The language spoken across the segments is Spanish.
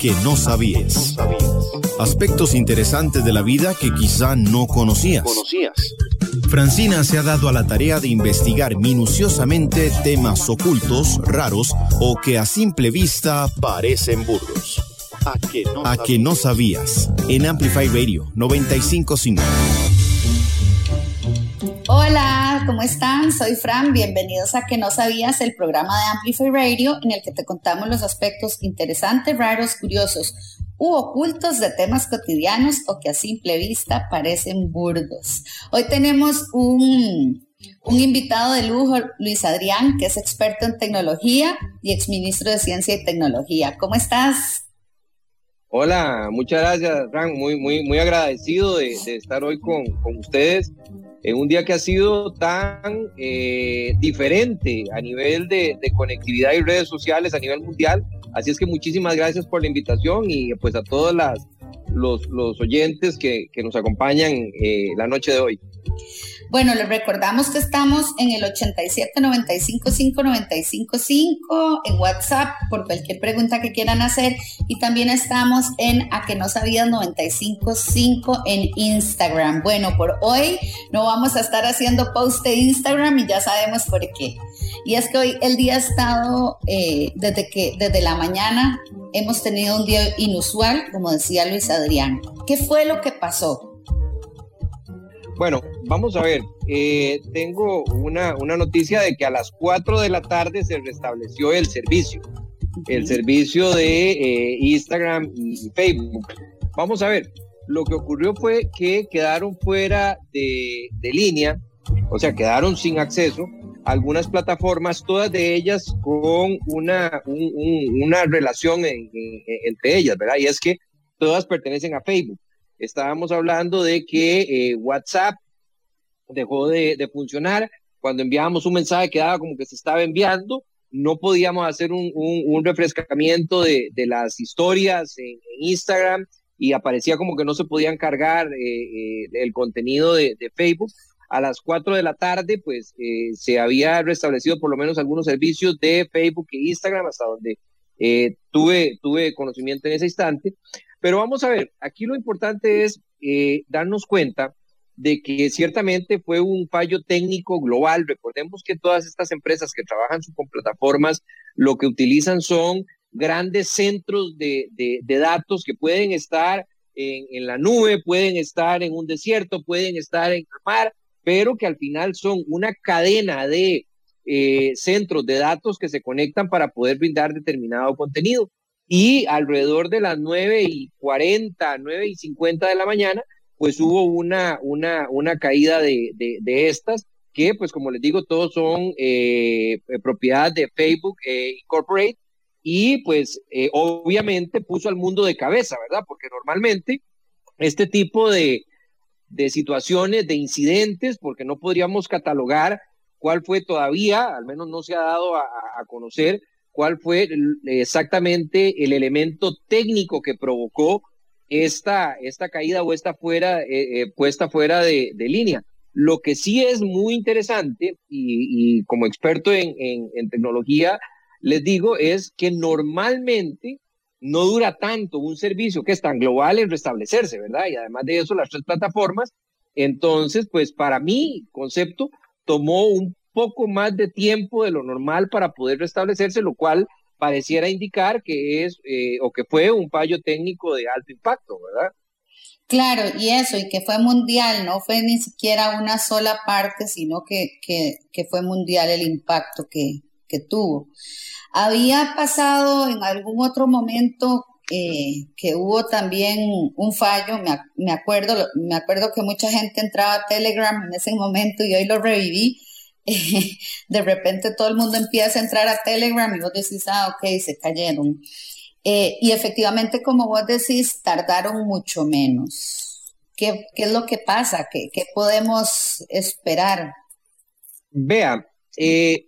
que no sabías. Aspectos interesantes de la vida que quizá no conocías. Francina se ha dado a la tarea de investigar minuciosamente temas ocultos, raros o que a simple vista parecen burdos. A que no, sabías. En Amplify Radio 955. Hola, ¿cómo están? Soy Fran. Bienvenidos a Que no sabías, el programa de Amplify Radio en el que te contamos los aspectos interesantes, raros, curiosos u ocultos de temas cotidianos o que a simple vista parecen burdos. Hoy tenemos un, un invitado de lujo, Luis Adrián, que es experto en tecnología y exministro de Ciencia y Tecnología. ¿Cómo estás? Hola, muchas gracias, Frank. Muy, muy, muy agradecido de, estar hoy con, ustedes en un día que ha sido tan eh, diferente a nivel de, conectividad y redes sociales a nivel mundial. Así es que muchísimas gracias por la invitación y pues a todos las, los, los oyentes que, que nos acompañan eh, la noche de hoy. Bueno, les recordamos que estamos en el 87 95 5 95 5 en WhatsApp por cualquier pregunta que quieran hacer y también estamos en a que no sabías 95 5 en Instagram. Bueno, por hoy no vamos a estar haciendo post de Instagram y ya sabemos por qué. Y es que hoy el día ha estado eh, desde que desde la mañana hemos tenido un día inusual, como decía Luis Adrián. ¿Qué fue lo que pasó? Bueno, vamos a ver. Eh, tengo una, una, noticia de que a las 4 de la tarde se restableció el servicio, el servicio de eh, Instagram y Facebook. Vamos a ver. Lo que ocurrió fue que quedaron fuera de, línea, o sea, quedaron sin acceso algunas plataformas, todas de ellas con una, una relación entre ellas, ¿verdad? Y es que todas pertenecen a Facebook estábamos hablando de que eh, WhatsApp dejó de, funcionar. Cuando enviábamos un mensaje quedaba como que se estaba enviando. No podíamos hacer un, refrescamiento de, las historias en, Instagram y aparecía como que no se podían cargar eh, eh, el contenido de, Facebook. A las 4 de la tarde, pues se había restablecido por lo menos algunos servicios de Facebook e Instagram, hasta donde tuve, tuve conocimiento en ese instante. Pero vamos a ver, aquí lo importante es eh, darnos cuenta de que ciertamente fue un fallo técnico global. Recordemos que todas estas empresas que trabajan con plataformas lo que utilizan son grandes centros de, datos que pueden estar en, la nube, pueden estar en un desierto, pueden estar en el mar, pero que al final son una cadena de eh, centros de datos que se conectan para poder brindar determinado contenido y alrededor de las 9 y 40, 9 y 50 de la mañana, pues hubo una, una, una caída de, de, estas que, pues como les digo, todos son eh, propiedad de Facebook eh, Incorporate y pues eh, obviamente puso al mundo de cabeza, ¿verdad? Porque normalmente este tipo de, de situaciones, de incidentes, porque no podríamos catalogar cuál fue todavía, al menos no se ha dado a conocer cuál fue exactamente el elemento técnico que provocó esta, esta caída o esta fuera, eh, eh, puesta fuera de, línea. Lo que sí es muy interesante y, como experto en, tecnología, les digo, es que normalmente no dura tanto un servicio que es tan global en restablecerse, ¿verdad? Y además de eso, las tres plataformas. Entonces, pues para mí, concepto, tomó un poco más de tiempo de lo normal para poder restablecerse, lo cual pareciera indicar que es eh, o que fue un fallo técnico de alto impacto, ¿verdad? Claro, y eso, y que fue mundial, no fue ni siquiera una sola parte, sino que, que, fue mundial el impacto que, que, tuvo. Había pasado en algún otro momento eh, que hubo también un fallo, me, me, acuerdo, me acuerdo que mucha gente entraba a Telegram en ese momento y hoy lo reviví, de repente todo el mundo empieza a entrar a Telegram y vos decís, ah, ok, se cayeron. Eh, y efectivamente, como vos decís, tardaron mucho menos. ¿Qué, es lo que pasa? ¿Qué, podemos esperar? Vea, eh,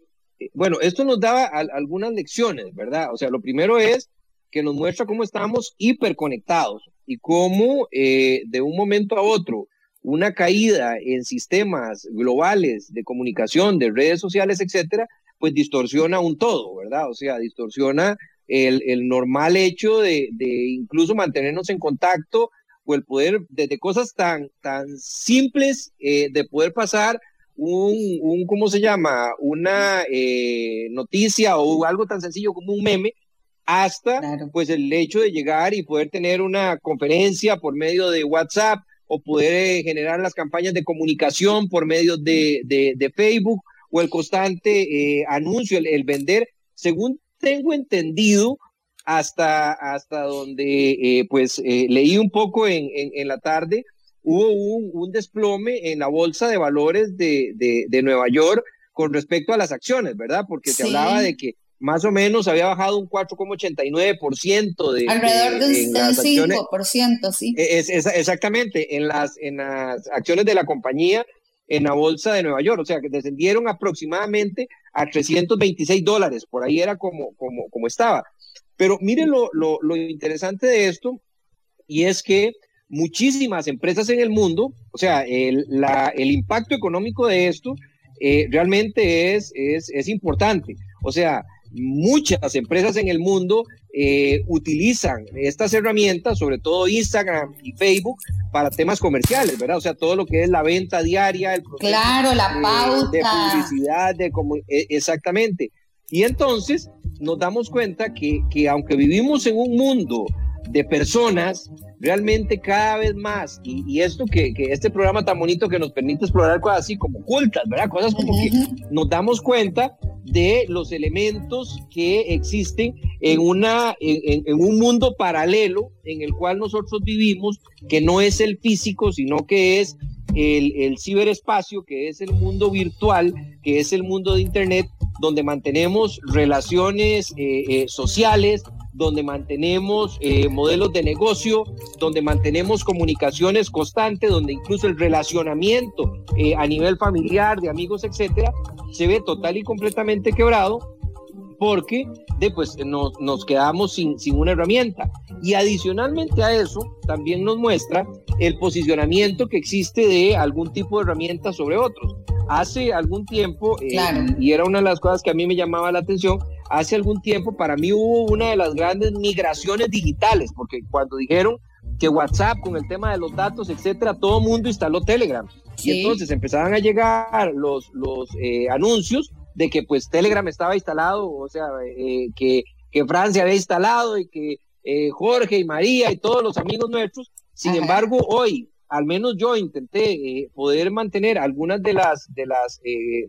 bueno, esto nos daba algunas lecciones, ¿verdad? O sea, lo primero es que nos muestra cómo estamos hiperconectados y cómo eh, de un momento a otro una caída en sistemas globales de comunicación, de redes sociales, etcétera, pues distorsiona un todo, ¿verdad? O sea, distorsiona el, el normal hecho de, de, incluso mantenernos en contacto o el poder, desde cosas tan, tan simples, eh, de poder pasar un, un, ¿cómo se llama? Una eh, noticia o algo tan sencillo como un meme, hasta pues el hecho de llegar y poder tener una conferencia por medio de WhatsApp o poder eh, generar las campañas de comunicación por medio de, de, Facebook o el constante eh, anuncio, el, vender, según tengo entendido, hasta, hasta donde eh, pues leí un poco en, en, la tarde, hubo un, un, desplome en la bolsa de valores de, de, de, Nueva York con respecto a las acciones, ¿verdad? Porque se hablaba de que más o menos había bajado un 4,89% de... Alrededor de, un 5%, sí. E, es, exactamente, en las, en las acciones de la compañía en la bolsa de Nueva York, o sea, que descendieron aproximadamente a 326 dólares, por ahí era como, como, como estaba. Pero miren lo, lo, lo interesante de esto, y es que muchísimas empresas en el mundo, o sea, el, la, el impacto económico de esto eh, realmente es, es, es importante. O sea, muchas empresas en el mundo eh, utilizan estas herramientas, sobre todo Instagram y Facebook, para temas comerciales, ¿verdad? O sea, todo lo que es la venta diaria, el claro, la pauta. de publicidad, de como, e, exactamente. Y entonces nos damos cuenta que, que aunque vivimos en un mundo de personas, realmente cada vez más, y, esto que, que, este programa tan bonito que nos permite explorar cosas así como ocultas, ¿verdad? Cosas como que nos damos cuenta de los elementos que existen en, una, en, un mundo paralelo en el cual nosotros vivimos, que no es el físico, sino que es el, el ciberespacio, que es el mundo virtual, que es el mundo de Internet, donde mantenemos relaciones eh, eh, sociales, donde mantenemos eh, modelos de negocio, donde mantenemos comunicaciones constantes, donde incluso el relacionamiento eh, a nivel familiar, de amigos, etcétera, se ve total y completamente quebrado porque después nos, nos quedamos sin, sin una herramienta. Y adicionalmente a eso, también nos muestra el posicionamiento que existe de algún tipo de herramienta sobre otros. Hace algún tiempo, eh, y era una de las cosas que a mí me llamaba la atención, hace algún tiempo para mí hubo una de las grandes migraciones digitales, porque cuando dijeron que WhatsApp con el tema de los datos, etcétera, todo el mundo instaló Telegram. Y entonces empezaban a llegar los, los eh, anuncios de que pues Telegram estaba instalado, o sea, eh, que, que, Francia había instalado y que eh, Jorge y María y todos los amigos nuestros. Sin embargo, hoy, al menos yo intenté poder mantener algunas de las, de las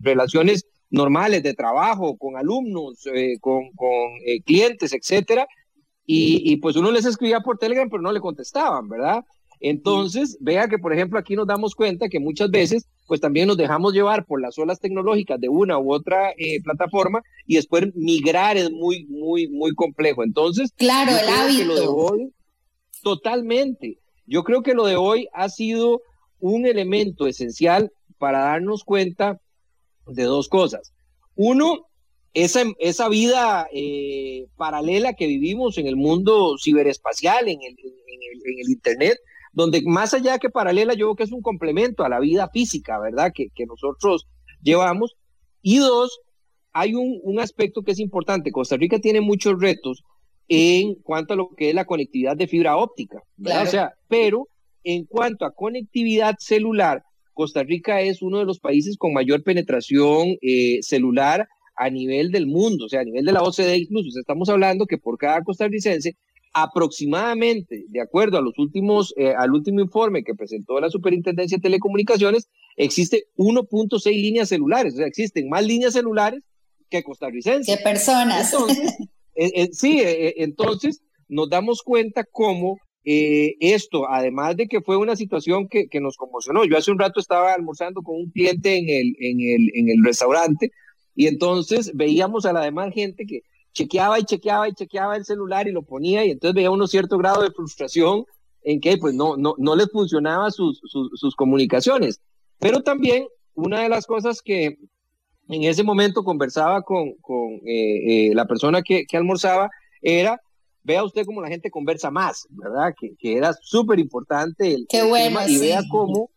relaciones normales de trabajo, con alumnos, eh, con, eh, clientes, etcétera, y, pues uno les escribía por Telegram, pero no le contestaban, ¿verdad? Entonces, vea que, por ejemplo, aquí nos damos cuenta que muchas veces, pues también nos dejamos llevar por las olas tecnológicas de una u otra eh, plataforma y después migrar es muy, muy, muy complejo. Entonces, claro, el hábito. Lo de hoy, totalmente. Yo creo que lo de hoy ha sido un elemento esencial para darnos cuenta de dos cosas. Uno, esa, esa vida eh, paralela que vivimos en el mundo ciberespacial, en el, en, el, Internet, donde más allá que paralela, yo creo que es un complemento a la vida física, ¿verdad? Que, que nosotros llevamos. Y dos, hay un, un, aspecto que es importante. Costa Rica tiene muchos retos en cuanto a lo que es la conectividad de fibra óptica, ¿verdad? O sea, pero en cuanto a conectividad celular, Costa Rica es uno de los países con mayor penetración eh, celular a nivel del mundo, o sea, a nivel de la OCDE incluso. estamos hablando que por cada costarricense, aproximadamente, de acuerdo a los últimos, eh, al último informe que presentó la Superintendencia de Telecomunicaciones, existe 1.6 líneas celulares, o sea, existen más líneas celulares que costarricenses. Que personas. Entonces, eh, sí, entonces nos damos cuenta cómo eh, esto, además de que fue una situación que, que, nos conmocionó, yo hace un rato estaba almorzando con un cliente en el, en el, en el restaurante y entonces veíamos a la demás gente que chequeaba y chequeaba y chequeaba el celular y lo ponía y entonces veía uno cierto grado de frustración en que pues no, no, no les funcionaba sus, sus, comunicaciones. Pero también una de las cosas que en ese momento conversaba con, con eh, eh, la persona que, que almorzaba era vea usted cómo la gente conversa más, ¿verdad? Que, que era súper importante el, Qué bueno, tema y vea cómo,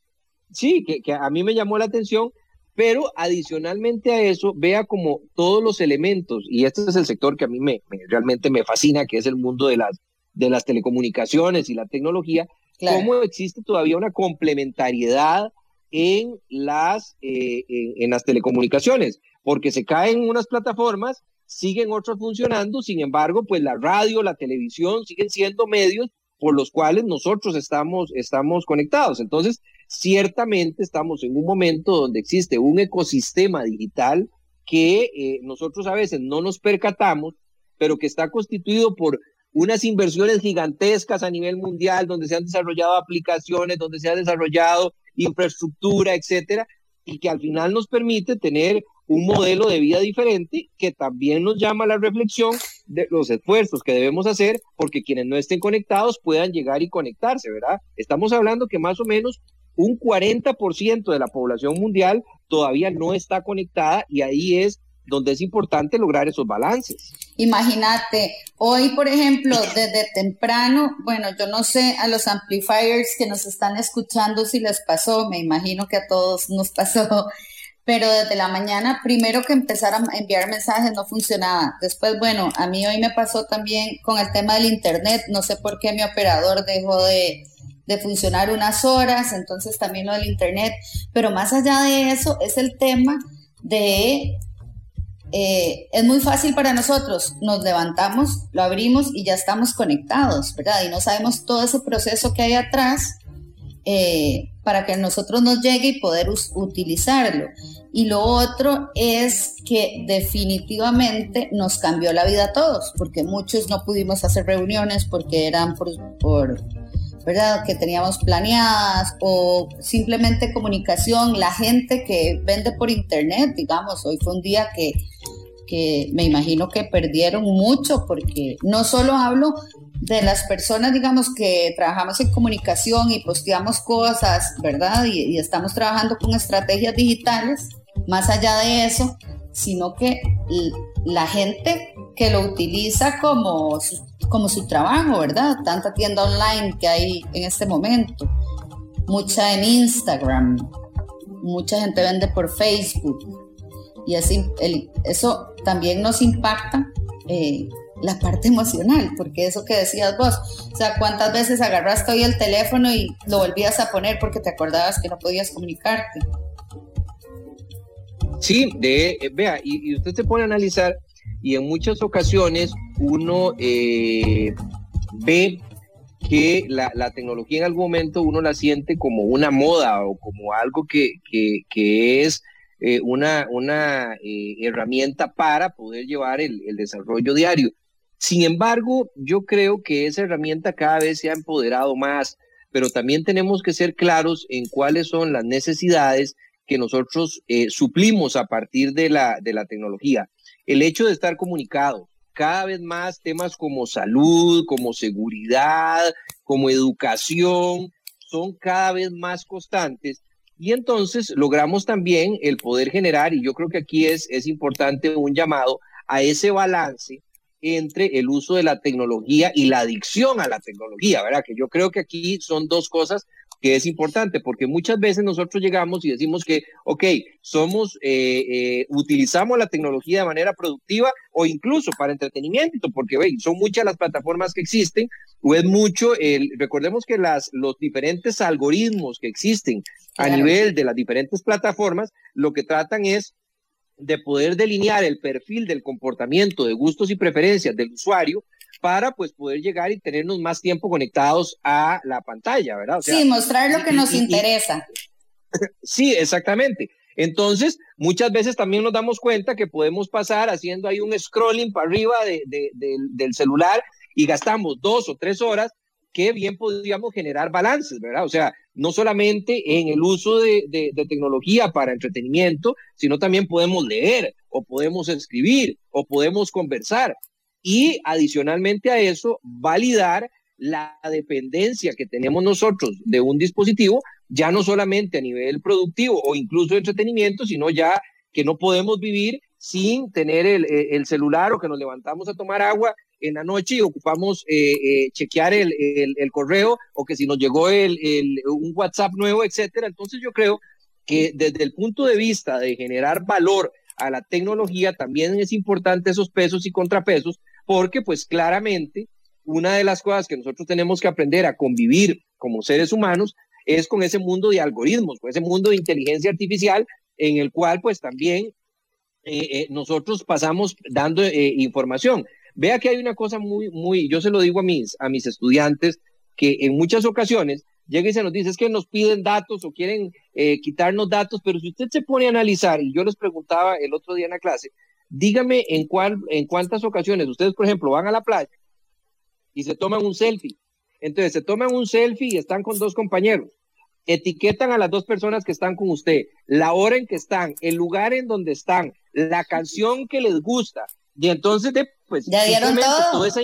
sí, que, que, a mí me llamó la atención Pero adicionalmente a eso, vea como todos los elementos, y este es el sector que a mí me, realmente me fascina, que es el mundo de las, de las telecomunicaciones y la tecnología, cómo existe todavía una complementariedad en las, eh, en, las telecomunicaciones, porque se caen unas plataformas, siguen otras funcionando, sin embargo, pues la radio, la televisión siguen siendo medios por los cuales nosotros estamos, estamos conectados. Entonces, ciertamente estamos en un momento donde existe un ecosistema digital que eh, nosotros a veces no nos percatamos, pero que está constituido por unas inversiones gigantescas a nivel mundial, donde se han desarrollado aplicaciones, donde se ha desarrollado infraestructura, etcétera, y que al final nos permite tener un modelo de vida diferente que también nos llama a la reflexión de los esfuerzos que debemos hacer porque quienes no estén conectados puedan llegar y conectarse, ¿verdad? Estamos hablando que más o menos un 40% de la población mundial todavía no está conectada y ahí es donde es importante lograr esos balances. Imagínate, hoy por ejemplo, desde temprano, bueno, yo no sé a los amplifiers que nos están escuchando si les pasó, me imagino que a todos nos pasó, pero desde la mañana, primero que empezar a enviar mensajes no funcionaba. Después, bueno, a mí hoy me pasó también con el tema del Internet, no sé por qué mi operador dejó de, de funcionar unas horas, entonces también lo del Internet, pero más allá de eso es el tema de eh, es muy fácil para nosotros, nos levantamos, lo abrimos y ya estamos conectados, ¿verdad? Y no sabemos todo ese proceso que hay atrás eh, para que nosotros nos llegue y poder utilizarlo. Y lo otro es que definitivamente nos cambió la vida a todos, porque muchos no pudimos hacer reuniones porque eran por, por ¿verdad? Que teníamos planeadas o simplemente comunicación, la gente que vende por internet, digamos, hoy fue un día que, que me imagino que perdieron mucho porque no solo hablo de las personas, digamos, que trabajamos en comunicación y posteamos cosas, ¿verdad? Y, estamos trabajando con estrategias digitales, más allá de eso, sino que la gente que lo utiliza como su, como su trabajo, ¿verdad? Tanta tienda online que hay en este momento, mucha en Instagram, mucha gente vende por Facebook y así eso también nos impacta eh, la parte emocional, porque eso que decías vos, o sea, cuántas veces agarraste hoy el teléfono y lo volvías a poner porque te acordabas que no podías comunicarte. Sí, de, eh, vea, y, usted se pone a analizar y en muchas ocasiones uno eh, ve que la, tecnología en algún momento uno la siente como una moda o como algo que, es eh, una, una herramienta para poder llevar el, el, desarrollo diario. Sin embargo, yo creo que esa herramienta cada vez se ha empoderado más, pero también tenemos que ser claros en cuáles son las necesidades que nosotros eh, suplimos a partir de la, de la tecnología. El hecho de estar comunicado, cada vez más temas como salud, como seguridad, como educación, son cada vez más constantes y entonces logramos también el poder generar, y yo creo que aquí es, es importante un llamado a ese balance entre el uso de la tecnología y la adicción a la tecnología, ¿verdad? Que yo creo que aquí son dos cosas que es importante, porque muchas veces nosotros llegamos y decimos que, ok, somos, eh, eh, utilizamos la tecnología de manera productiva o incluso para entretenimiento, porque ve, son muchas las plataformas que existen, o es mucho, el, recordemos que las, los diferentes algoritmos que existen a nivel de las diferentes plataformas, lo que tratan es de poder delinear el perfil del comportamiento de gustos y preferencias del usuario para pues poder llegar y tenernos más tiempo conectados a la pantalla, ¿verdad? sí, mostrar lo que nos interesa. sí, exactamente. Entonces, muchas veces también nos damos cuenta que podemos pasar haciendo ahí un scrolling para arriba del celular y gastamos dos o tres horas que bien podríamos generar balances, ¿verdad? O sea, no solamente en el uso de, tecnología para entretenimiento, sino también podemos leer o podemos escribir o podemos conversar y adicionalmente a eso, validar la dependencia que tenemos nosotros de un dispositivo, ya no solamente a nivel productivo o incluso de entretenimiento, sino ya que no podemos vivir sin tener el, celular o que nos levantamos a tomar agua en la noche ocupamos eh, eh, chequear el, correo o que si nos llegó el, un WhatsApp nuevo, etcétera. Entonces yo creo que desde el punto de vista de generar valor a la tecnología, también es importante esos pesos y contrapesos, porque pues claramente una de las cosas que nosotros tenemos que aprender a convivir como seres humanos es con ese mundo de algoritmos, con ese mundo de inteligencia artificial en el cual pues también eh, eh, nosotros pasamos dando eh, información. Vea que hay una cosa muy, muy, yo se lo digo a mis, a mis estudiantes, que en muchas ocasiones llega y se nos dice, es que nos piden datos o quieren quitarnos datos, pero si usted se pone a analizar, y yo les preguntaba el otro día en la clase, dígame en, cuál, en cuántas ocasiones ustedes, por ejemplo, van a la playa y se toman un selfie. Entonces se toman un selfie y están con dos compañeros etiquetan a las dos personas que están con usted, la hora en que están, el lugar en donde están, la canción que les gusta. Y entonces, pues, ya dieron todo? Toda, esa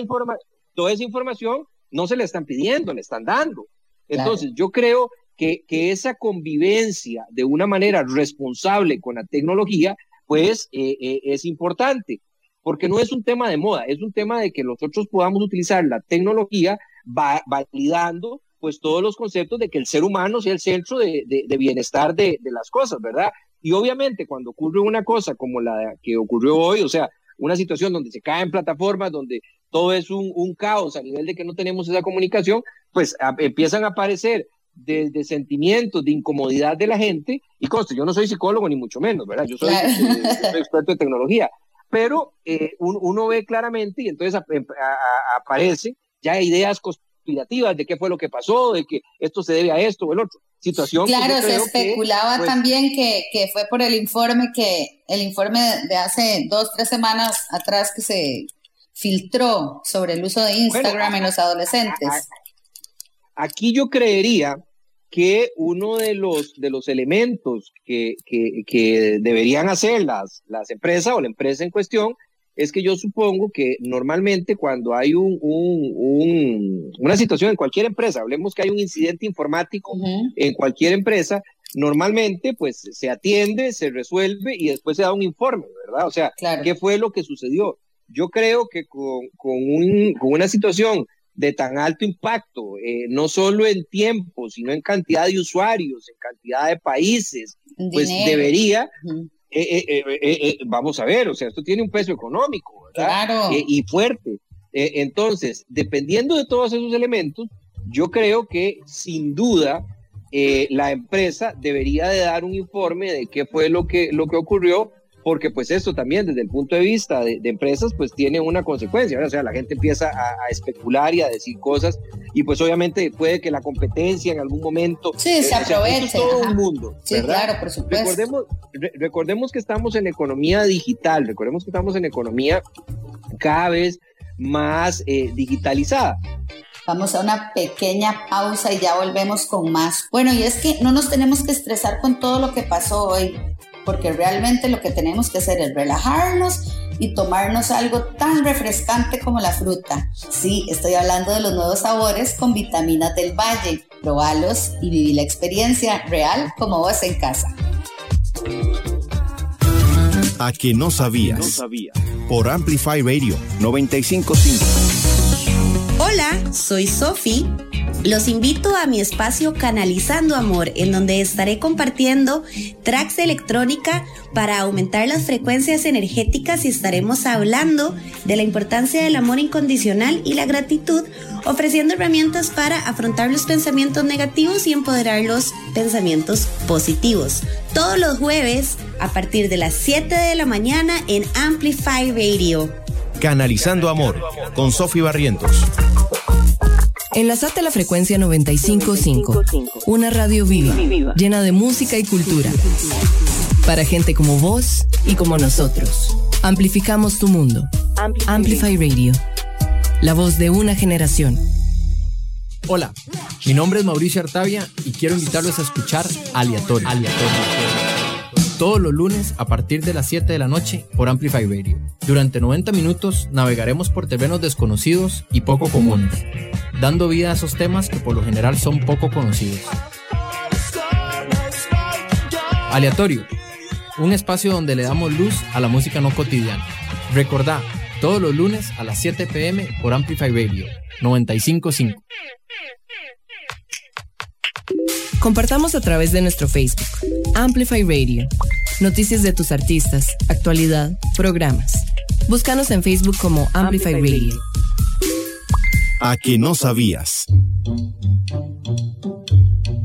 toda esa información no se le están pidiendo, le están dando. Entonces, yo creo que, que, esa convivencia de una manera responsable con la tecnología, pues eh, eh, es importante, porque no es un tema de moda, es un tema de que nosotros podamos utilizar la tecnología va, validando pues todos los conceptos de que el ser humano sea el centro de, bienestar de, las cosas, ¿verdad? Y obviamente cuando ocurre una cosa como la que ocurrió hoy, o sea, una situación donde se caen plataformas, donde todo es un, caos a nivel de que no tenemos esa comunicación, pues empiezan a aparecer desde sentimientos de incomodidad de la gente, y conste, yo no soy psicólogo ni mucho menos, ¿verdad? Yo soy, experto en tecnología, pero eh, uno ve claramente y entonces aparece ya ideas de qué fue lo que pasó, de que esto se debe a esto o el otro. Situación claro, se especulaba pues, también que, que, fue por el informe que, el informe de hace dos, tres semanas atrás que se filtró sobre el uso de Instagram en los adolescentes. Aquí yo creería que uno de los, de los elementos que, que, que deberían hacer las, las empresas o la empresa en cuestión es que yo supongo que normalmente cuando hay un, una situación en cualquier empresa, hablemos que hay un incidente informático en cualquier empresa, normalmente pues se atiende, se resuelve y después se da un informe, ¿verdad? O sea, ¿qué fue lo que sucedió? Yo creo que con, con, un, con una situación de tan alto impacto, eh, no solo en tiempo, sino en cantidad de usuarios, en cantidad de países, pues debería, eh, eh, vamos a ver, o sea, esto tiene un peso económico, ¿verdad? Claro. y fuerte. entonces, dependiendo de todos esos elementos, yo creo que sin duda la empresa debería de dar un informe de qué fue lo que, lo que ocurrió porque pues esto también desde el punto de vista de, empresas pues tiene una consecuencia, o sea, la gente empieza a, especular y a decir cosas y pues obviamente puede que la competencia en algún momento... Sí, se aproveche. todo el mundo. Sí, claro, por supuesto. Recordemos, recordemos que estamos en economía digital, recordemos que estamos en economía cada vez más eh, digitalizada. Vamos a una pequeña pausa y ya volvemos con más. Bueno, y es que no nos tenemos que estresar con todo lo que pasó hoy porque realmente lo que tenemos que hacer es relajarnos y tomarnos algo tan refrescante como la fruta. Sí, estoy hablando de los nuevos sabores con vitaminas del valle. Probalos y viví la experiencia real como vos en casa. A que no sabías. No sabía. Por Amplify Radio 955. Hola, soy Sophie los invito a mi espacio Canalizando Amor, en donde estaré compartiendo tracks electrónica para aumentar las frecuencias energéticas y estaremos hablando de la importancia del amor incondicional y la gratitud, ofreciendo herramientas para afrontar los pensamientos negativos y empoderar los pensamientos positivos. Todos los jueves a partir de las 7 de la mañana en Amplify Radio. Canalizando Amor con Sofi Barrientos. Enlazate a la frecuencia 955, una radio viva, llena de música y cultura. Para gente como vos y como nosotros. Amplificamos tu mundo. Amplify Radio. La voz de una generación. Hola, mi nombre es Mauricio Artavia y quiero invitarlos a escuchar Aleatorio. Todos los lunes a partir de las 7 de la noche por Amplify Radio. Durante 90 minutos navegaremos por terrenos desconocidos y poco comunes dando vida a esos temas que por lo general son poco conocidos. Aleatorio, un espacio donde le damos luz a la música no cotidiana. Recordá, todos los lunes a las 7 pm por Amplify Radio 955. Compartamos a través de nuestro Facebook, Amplify Radio. Noticias de tus artistas, actualidad, programas. Búscanos en Facebook como Amplify, Radio. A que no sabías.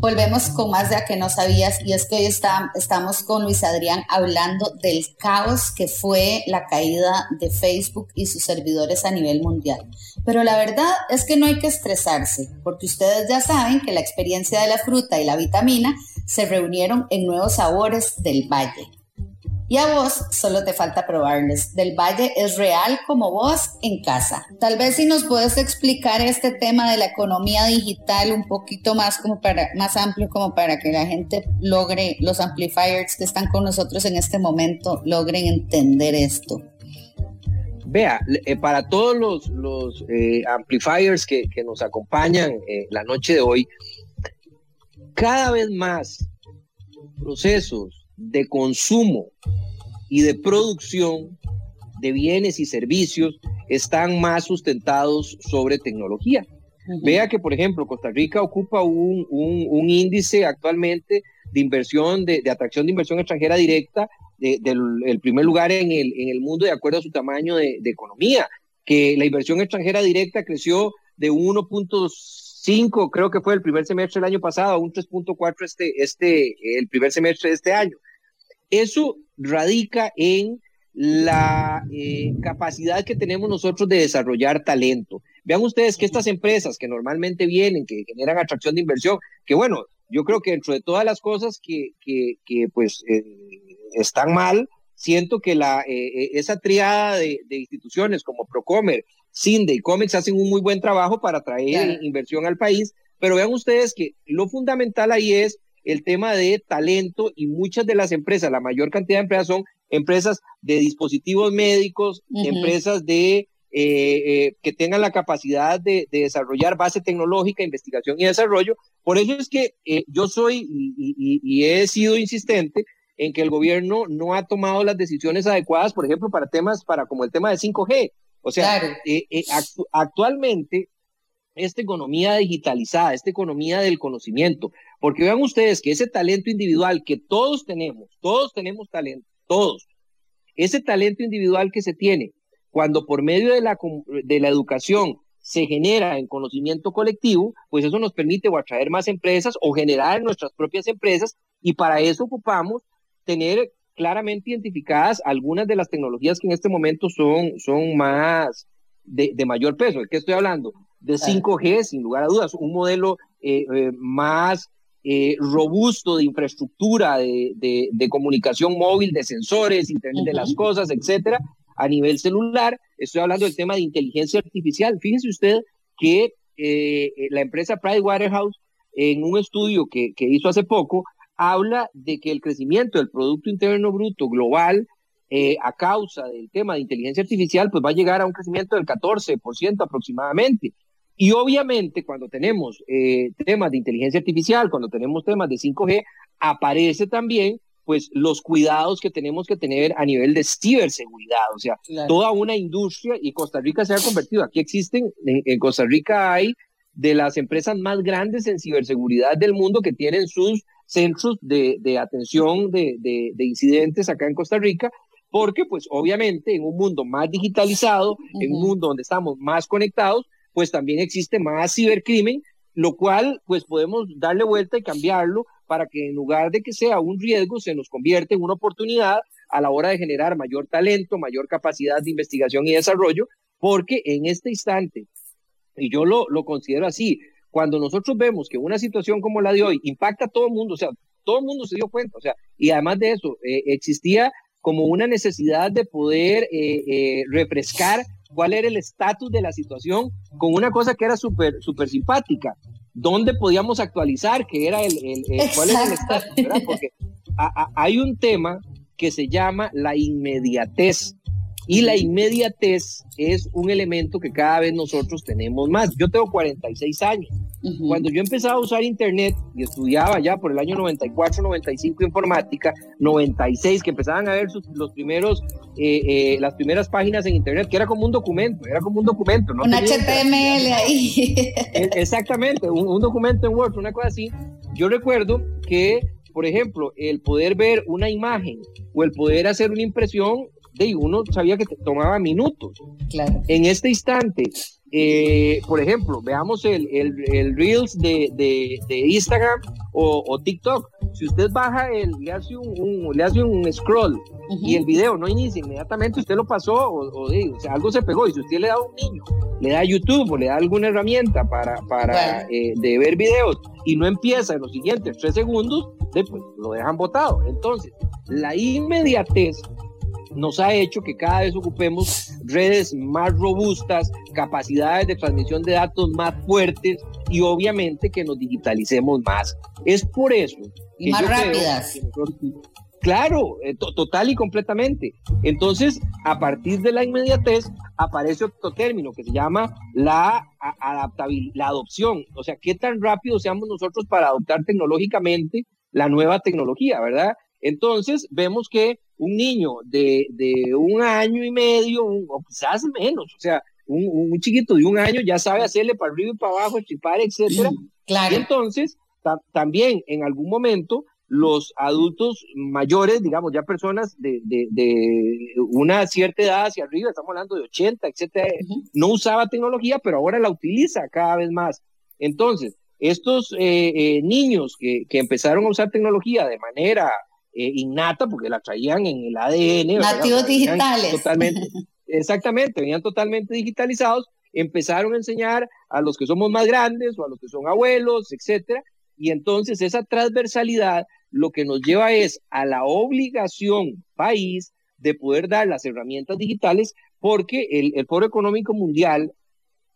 Volvemos con más de a que no sabías y es que hoy está, estamos con Luis Adrián hablando del caos que fue la caída de Facebook y sus servidores a nivel mundial. Pero la verdad es que no hay que estresarse, porque ustedes ya saben que la experiencia de la fruta y la vitamina se reunieron en nuevos sabores del valle. Y a vos solo te falta probarles. Del Valle es real como vos en casa. Tal vez si nos puedes explicar este tema de la economía digital un poquito más como para más amplio como para que la gente logre los amplifiers que están con nosotros en este momento logren entender esto. Vea, eh, para todos los, los eh, amplifiers que, nos acompañan eh, la noche de hoy, cada vez más procesos de consumo y de producción de bienes y servicios están más sustentados sobre tecnología. Vea que, por ejemplo, Costa Rica ocupa un, un, índice actualmente de inversión, de, de, atracción de inversión extranjera directa, del primer lugar en el, en el mundo de acuerdo a su tamaño de, de economía, que la inversión extranjera directa creció de 1.5, creo que fue el primer semestre del año pasado, a un 3.4 este, este, el primer semestre de este año. Eso radica en la eh, capacidad que tenemos nosotros de desarrollar talento. Vean ustedes que estas empresas que normalmente vienen, que generan atracción de inversión, que bueno, yo creo que dentro de todas las cosas que, que, pues eh, están mal, siento que la, eh, esa triada de, instituciones como Procomer, Cinde y Comex hacen un muy buen trabajo para traer inversión al país, pero vean ustedes que lo fundamental ahí es el tema de talento y muchas de las empresas, la mayor cantidad de empresas son empresas de dispositivos médicos, empresas de eh, eh, que tengan la capacidad de, desarrollar base tecnológica, investigación y desarrollo. Por eso es que eh, yo soy y, he sido insistente en que el gobierno no ha tomado las decisiones adecuadas, por ejemplo, para temas, para como el tema de 5G. O sea, actualmente esta economía digitalizada, esta economía del conocimiento, porque vean ustedes que ese talento individual que todos tenemos, todos tenemos talento, todos, ese talento individual que se tiene, cuando por medio de la, de la educación se genera en conocimiento colectivo, pues eso nos permite o atraer más empresas o generar nuestras propias empresas y para eso ocupamos tener claramente identificadas algunas de las tecnologías que en este momento son, son más de, de mayor peso. ¿De qué estoy hablando? De 5G, sin lugar a dudas, un modelo eh, eh, más eh, robusto de infraestructura, de, de, comunicación móvil, de sensores, Internet de las cosas, etcétera, a nivel celular. Estoy hablando del tema de inteligencia artificial. Fíjense usted que eh, la empresa Pricewaterhouse, en un estudio que, que, hizo hace poco, habla de que el crecimiento del Producto Interno Bruto global eh, a causa del tema de inteligencia artificial, pues va a llegar a un crecimiento del 14% aproximadamente. Y obviamente cuando tenemos eh, temas de inteligencia artificial, cuando tenemos temas de 5G, aparece también pues los cuidados que tenemos que tener a nivel de ciberseguridad, o sea, toda una industria y Costa Rica se ha convertido, aquí existen, en, Costa Rica hay de las empresas más grandes en ciberseguridad del mundo que tienen sus centros de, de atención de, de, de, incidentes acá en Costa Rica, porque pues obviamente en un mundo más digitalizado, en un mundo donde estamos más conectados, pues también existe más cibercrimen, lo cual pues podemos darle vuelta y cambiarlo para que en lugar de que sea un riesgo, se nos convierte en una oportunidad a la hora de generar mayor talento, mayor capacidad de investigación y desarrollo, porque en este instante, y yo lo, lo considero así, cuando nosotros vemos que una situación como la de hoy impacta a todo el mundo, o sea, todo el mundo se dio cuenta, o sea, y además de eso, eh, existía como una necesidad de poder eh, eh, refrescar cuál era el estatus de la situación con una cosa que era súper súper simpática. ¿Dónde podíamos actualizar? Que era el, cuál era el estatus, Porque hay un tema que se llama la inmediatez. Y la inmediatez es un elemento que cada vez nosotros tenemos más. Yo tengo 46 años. Cuando yo empezaba a usar Internet y estudiaba ya por el año 94, 95 informática, 96, que empezaban a ver los primeros, eh, eh, las primeras páginas en Internet, que era como un documento, era como un documento. ¿no? Un HTML ahí. E, exactamente, un, documento en Word, una cosa así. yo recuerdo que, por ejemplo, el poder ver una imagen o el poder hacer una impresión, de uno sabía que tomaba minutos. Claro. En este instante, eh, por ejemplo, veamos el, el, Reels de, de, Instagram o, TikTok. Si usted baja, el, le, hace un, le hace un scroll y el video no inicia inmediatamente, usted lo pasó o, o, sea, algo se pegó. Y si usted le da a un niño, le da YouTube o le da alguna herramienta para, para eh, de ver videos y no empieza en los siguientes tres segundos, después lo dejan botado. Entonces, la inmediatez nos ha hecho que cada vez ocupemos redes más robustas, capacidades de transmisión de datos más fuertes y obviamente que nos digitalicemos más. Es por eso. Y más rápidas. claro, eh, total y completamente. Entonces, a partir de la inmediatez, aparece otro término que se llama la adaptabilidad, la adopción. O sea, qué tan rápido seamos nosotros para adoptar tecnológicamente la nueva tecnología, ¿verdad? Entonces, vemos que un niño de, un año y medio, o quizás menos, o sea, un, chiquito de un año ya sabe hacerle para arriba y para abajo, chipar, etcétera. Claro. Y entonces, también en algún momento, los adultos mayores, digamos, ya personas de, una cierta edad hacia arriba, estamos hablando de 80, etcétera, no usaba tecnología, pero ahora la utiliza cada vez más. Entonces, estos eh, eh, niños que, que empezaron a usar tecnología de manera eh, innata, porque la traían en el ADN. Nativos digitales. Totalmente, exactamente, venían totalmente digitalizados, empezaron a enseñar a los que somos más grandes o a los que son abuelos, etcétera, y entonces esa transversalidad lo que nos lleva es a la obligación país de poder dar las herramientas digitales porque el, el Foro Económico Mundial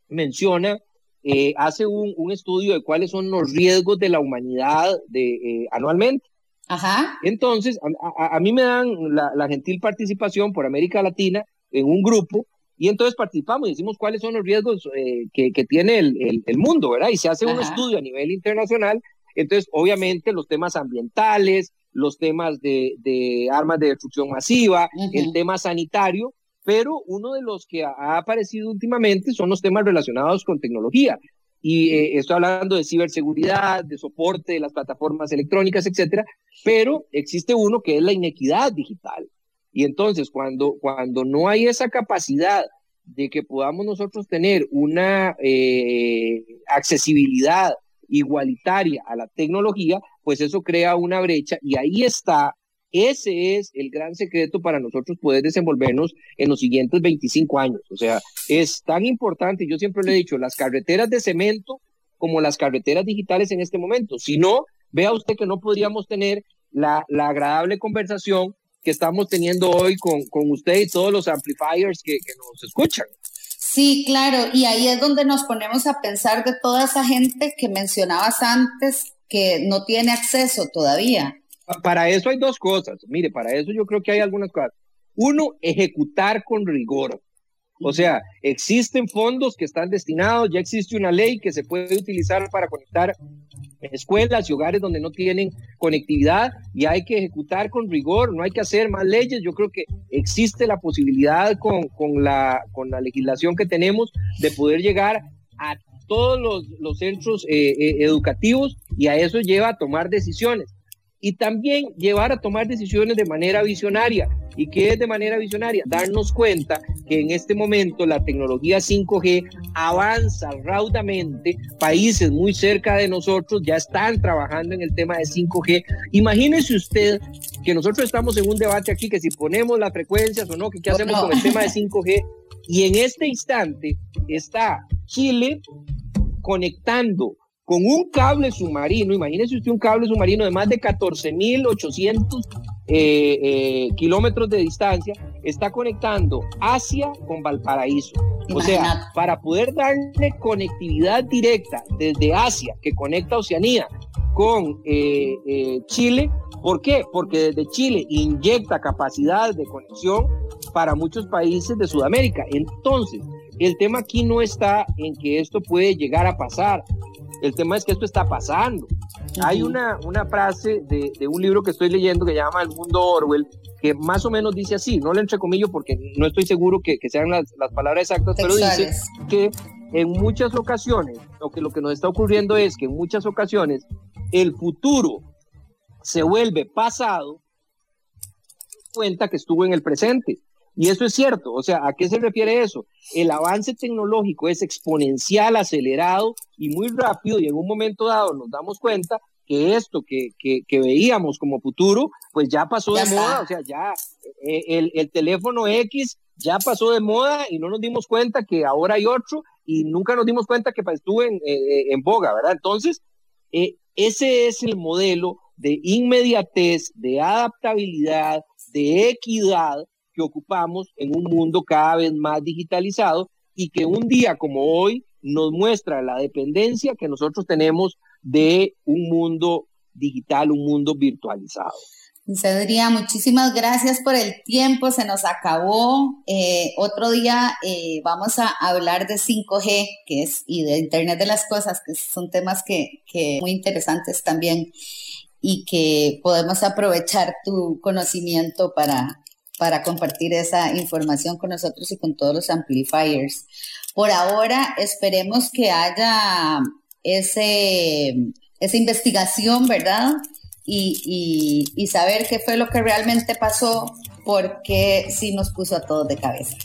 menciona, eh, hace un, un, estudio de cuáles son los riesgos de la humanidad de, eh, anualmente. Ajá. Entonces, a, mí me dan la, gentil participación por América Latina en un grupo y entonces participamos y decimos cuáles son los riesgos eh, que, que, tiene el, el, mundo, ¿verdad? Y se hace un estudio a nivel internacional. Entonces, obviamente, los temas ambientales, los temas de, de armas de destrucción masiva, el tema sanitario, pero uno de los que ha aparecido últimamente son los temas relacionados con tecnología y eh, estoy hablando de ciberseguridad, de soporte de las plataformas electrónicas, etcétera, pero existe uno que es la inequidad digital. Y entonces, cuando, cuando no hay esa capacidad de que podamos nosotros tener una eh, accesibilidad igualitaria a la tecnología, pues eso crea una brecha y ahí está ese es el gran secreto para nosotros poder desenvolvernos en los siguientes 25 años. O sea, es tan importante, yo siempre le he dicho, las carreteras de cemento como las carreteras digitales en este momento. Si no, vea usted que no podríamos tener la, agradable conversación que estamos teniendo hoy con, usted y todos los amplifiers que, que nos escuchan. Sí, claro, y ahí es donde nos ponemos a pensar de toda esa gente que mencionabas antes que no tiene acceso todavía para eso hay dos cosas. Mire, para eso yo creo que hay algunas cosas. Uno, ejecutar con rigor. O sea, existen fondos que están destinados, ya existe una ley que se puede utilizar para conectar escuelas y hogares donde no tienen conectividad y hay que ejecutar con rigor, no hay que hacer más leyes. Yo creo que existe la posibilidad con, con, la, con la legislación que tenemos de poder llegar a todos los, los centros eh, eh, educativos y a eso lleva a tomar decisiones y también llevar a tomar decisiones de manera visionaria. ¿Y qué es de manera visionaria? Darnos cuenta que en este momento la tecnología 5G avanza raudamente. Países muy cerca de nosotros ya están trabajando en el tema de 5G. Imagínese usted que nosotros estamos en un debate aquí que si ponemos las frecuencias o no, que qué hacemos con el tema de 5G. Y en este instante está Chile conectando con un cable submarino, imagínese usted un cable submarino de más de 14.800 eh, eh, kilómetros de distancia, está conectando Asia con Valparaíso. O sea, para poder darle conectividad directa desde Asia, que conecta Oceanía, con eh, Chile, ¿por qué? Porque desde Chile inyecta capacidad de conexión para muchos países de Sudamérica. Entonces, el tema aquí no está en que esto puede llegar a pasar, el tema es que esto está pasando. Hay una, una frase de, de, un libro que estoy leyendo que llama El mundo Orwell, que más o menos dice así, no le entrecomillo porque no estoy seguro que, que sean las, las, palabras exactas, pero dice que en muchas ocasiones, lo que, lo que nos está ocurriendo es que en muchas ocasiones el futuro se vuelve pasado, cuenta que estuvo en el presente. Y eso es cierto, o sea, ¿a qué se refiere eso? El avance tecnológico es exponencial, acelerado y muy rápido y en un momento dado nos damos cuenta que esto que, que, veíamos como futuro, pues ya pasó de moda, o sea, ya eh, el, el, teléfono X ya pasó de moda y no nos dimos cuenta que ahora hay otro y nunca nos dimos cuenta que estuvo en, eh, eh, en boga, ¿verdad? Entonces, ese es el modelo de inmediatez, de adaptabilidad, de equidad ocupamos en un mundo cada vez más digitalizado y que un día como hoy nos muestra la dependencia que nosotros tenemos de un mundo digital, un mundo virtualizado. Cedría, muchísimas gracias por el tiempo, se nos acabó. Eh, otro día eh, vamos a hablar de 5G que es, y de Internet de las Cosas, que son temas que, que muy interesantes también y que podemos aprovechar tu conocimiento para, para compartir esa información con nosotros y con todos los amplifiers. Por ahora, esperemos que haya ese, esa investigación, ¿verdad? Y, y, saber qué fue lo que realmente pasó, porque sí nos puso a todos de cabeza.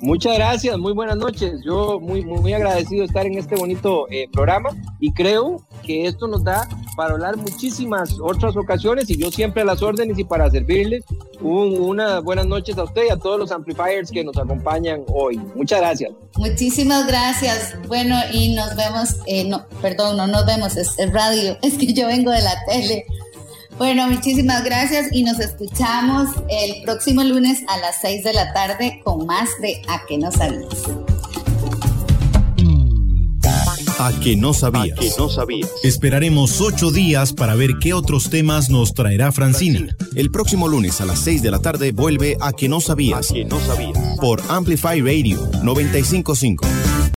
Muchas gracias, muy buenas noches. Yo muy, muy, agradecido de estar en este bonito eh, programa y creo que esto nos da para hablar muchísimas otras ocasiones y yo siempre a las órdenes y para servirles. unas buenas noches a usted y a todos los amplifiers que nos acompañan hoy. Muchas gracias. Muchísimas gracias. Bueno, y nos vemos, eh, no, perdón, no nos vemos, es, es radio, es que yo vengo de la tele. Bueno, muchísimas gracias y nos escuchamos el próximo lunes a las 6 de la tarde con más de A que no sabías. A que no sabías. que no sabías. Esperaremos ocho días para ver qué otros temas nos traerá Francina. El próximo lunes a las 6 de la tarde vuelve A que no sabías. A que no sabías. Por Amplify Radio 955.